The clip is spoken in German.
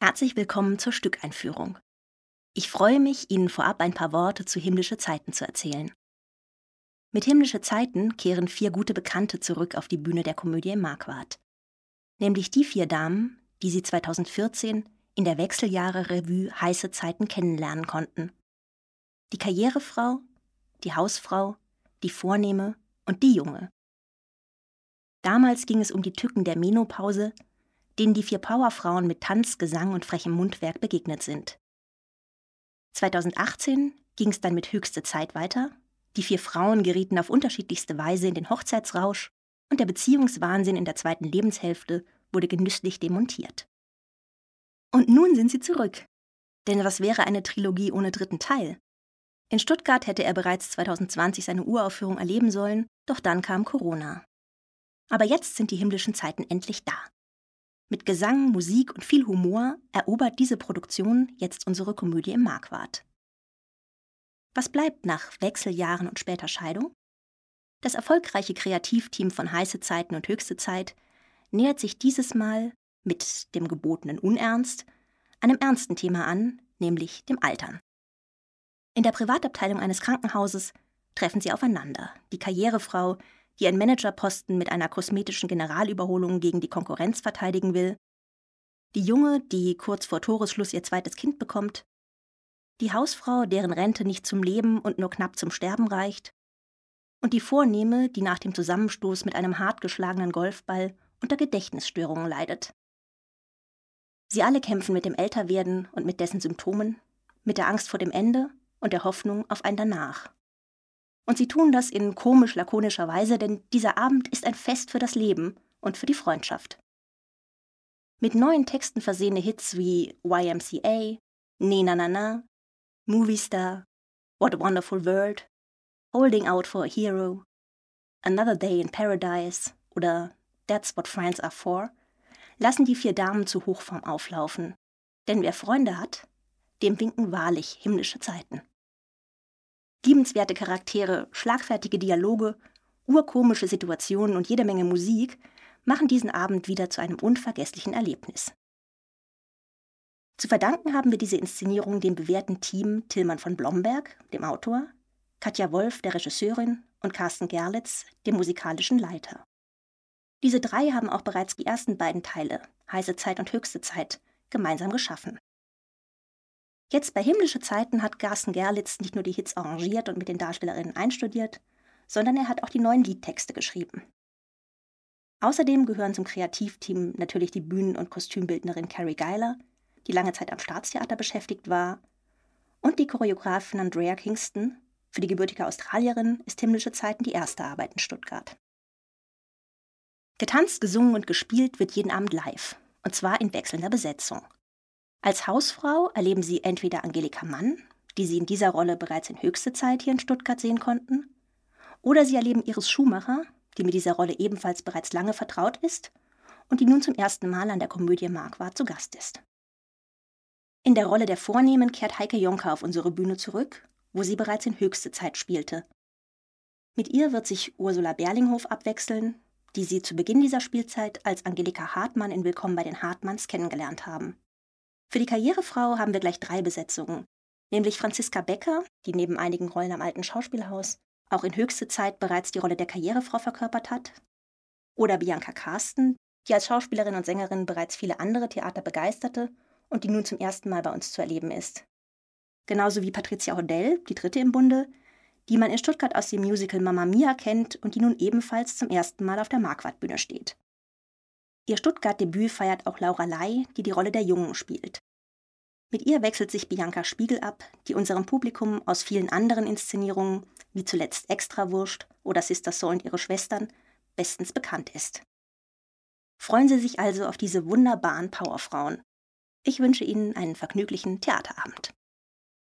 Herzlich willkommen zur Stückeinführung. Ich freue mich, Ihnen vorab ein paar Worte zu Himmlische Zeiten zu erzählen. Mit Himmlische Zeiten kehren vier gute Bekannte zurück auf die Bühne der Komödie Marquardt. Nämlich die vier Damen, die Sie 2014 in der Wechseljahre-Revue Heiße Zeiten kennenlernen konnten. Die Karrierefrau, die Hausfrau, die Vornehme und die Junge. Damals ging es um die Tücken der Menopause, denen die vier Powerfrauen mit Tanz, Gesang und frechem Mundwerk begegnet sind. 2018 ging es dann mit höchste Zeit weiter. Die vier Frauen gerieten auf unterschiedlichste Weise in den Hochzeitsrausch und der Beziehungswahnsinn in der zweiten Lebenshälfte wurde genüsslich demontiert. Und nun sind sie zurück. Denn was wäre eine Trilogie ohne dritten Teil? In Stuttgart hätte er bereits 2020 seine Uraufführung erleben sollen, doch dann kam Corona. Aber jetzt sind die himmlischen Zeiten endlich da. Mit Gesang, Musik und viel Humor erobert diese Produktion jetzt unsere Komödie im Marquardt. Was bleibt nach Wechseljahren und später Scheidung? Das erfolgreiche Kreativteam von Heiße Zeiten und Höchste Zeit nähert sich dieses Mal mit dem gebotenen Unernst einem ernsten Thema an, nämlich dem Altern. In der Privatabteilung eines Krankenhauses treffen sie aufeinander. Die Karrierefrau, die einen Managerposten mit einer kosmetischen Generalüberholung gegen die Konkurrenz verteidigen will, die Junge, die kurz vor Toresschluss ihr zweites Kind bekommt, die Hausfrau, deren Rente nicht zum Leben und nur knapp zum Sterben reicht, und die Vornehme, die nach dem Zusammenstoß mit einem hart geschlagenen Golfball unter Gedächtnisstörungen leidet. Sie alle kämpfen mit dem Älterwerden und mit dessen Symptomen, mit der Angst vor dem Ende und der Hoffnung auf ein Danach. Und sie tun das in komisch lakonischer Weise, denn dieser Abend ist ein Fest für das Leben und für die Freundschaft. Mit neuen Texten versehene Hits wie YMCA, Nee Na Na Na, Movie Star, What a Wonderful World, Holding Out for a Hero, Another Day in Paradise oder That's What Friends Are For lassen die vier Damen zu Hochform auflaufen. Denn wer Freunde hat, dem winken wahrlich himmlische Zeiten. Liebenswerte Charaktere, schlagfertige Dialoge, urkomische Situationen und jede Menge Musik machen diesen Abend wieder zu einem unvergesslichen Erlebnis. Zu verdanken haben wir diese Inszenierung dem bewährten Team Tillmann von Blomberg, dem Autor, Katja Wolf, der Regisseurin, und Carsten Gerlitz, dem musikalischen Leiter. Diese drei haben auch bereits die ersten beiden Teile, Heiße Zeit und Höchste Zeit, gemeinsam geschaffen. Jetzt bei Himmlische Zeiten hat Carsten Gerlitz nicht nur die Hits arrangiert und mit den Darstellerinnen einstudiert, sondern er hat auch die neuen Liedtexte geschrieben. Außerdem gehören zum Kreativteam natürlich die Bühnen- und Kostümbildnerin Carrie Geiler, die lange Zeit am Staatstheater beschäftigt war, und die Choreografin Andrea Kingston. Für die gebürtige Australierin ist Himmlische Zeiten die erste Arbeit in Stuttgart. Getanzt, gesungen und gespielt wird jeden Abend live, und zwar in wechselnder Besetzung. Als Hausfrau erleben Sie entweder Angelika Mann, die Sie in dieser Rolle bereits in höchste Zeit hier in Stuttgart sehen konnten, oder Sie erleben Iris Schumacher, die mit dieser Rolle ebenfalls bereits lange vertraut ist und die nun zum ersten Mal an der Komödie Marquardt zu Gast ist. In der Rolle der Vornehmen kehrt Heike Jonker auf unsere Bühne zurück, wo sie bereits in höchste Zeit spielte. Mit ihr wird sich Ursula Berlinghof abwechseln, die Sie zu Beginn dieser Spielzeit als Angelika Hartmann in Willkommen bei den Hartmanns kennengelernt haben. Für die Karrierefrau haben wir gleich drei Besetzungen, nämlich Franziska Becker, die neben einigen Rollen am alten Schauspielhaus auch in höchste Zeit bereits die Rolle der Karrierefrau verkörpert hat, oder Bianca Carsten, die als Schauspielerin und Sängerin bereits viele andere Theater begeisterte und die nun zum ersten Mal bei uns zu erleben ist. Genauso wie Patricia Hodell, die dritte im Bunde, die man in Stuttgart aus dem Musical Mamma Mia kennt und die nun ebenfalls zum ersten Mal auf der Marquardt-Bühne steht. Ihr Stuttgart-Debüt feiert auch Laura Ley, die die Rolle der Jungen spielt. Mit ihr wechselt sich Bianca Spiegel ab, die unserem Publikum aus vielen anderen Inszenierungen, wie zuletzt Extrawurst oder Sister Soul und ihre Schwestern, bestens bekannt ist. Freuen Sie sich also auf diese wunderbaren Powerfrauen. Ich wünsche Ihnen einen vergnüglichen Theaterabend.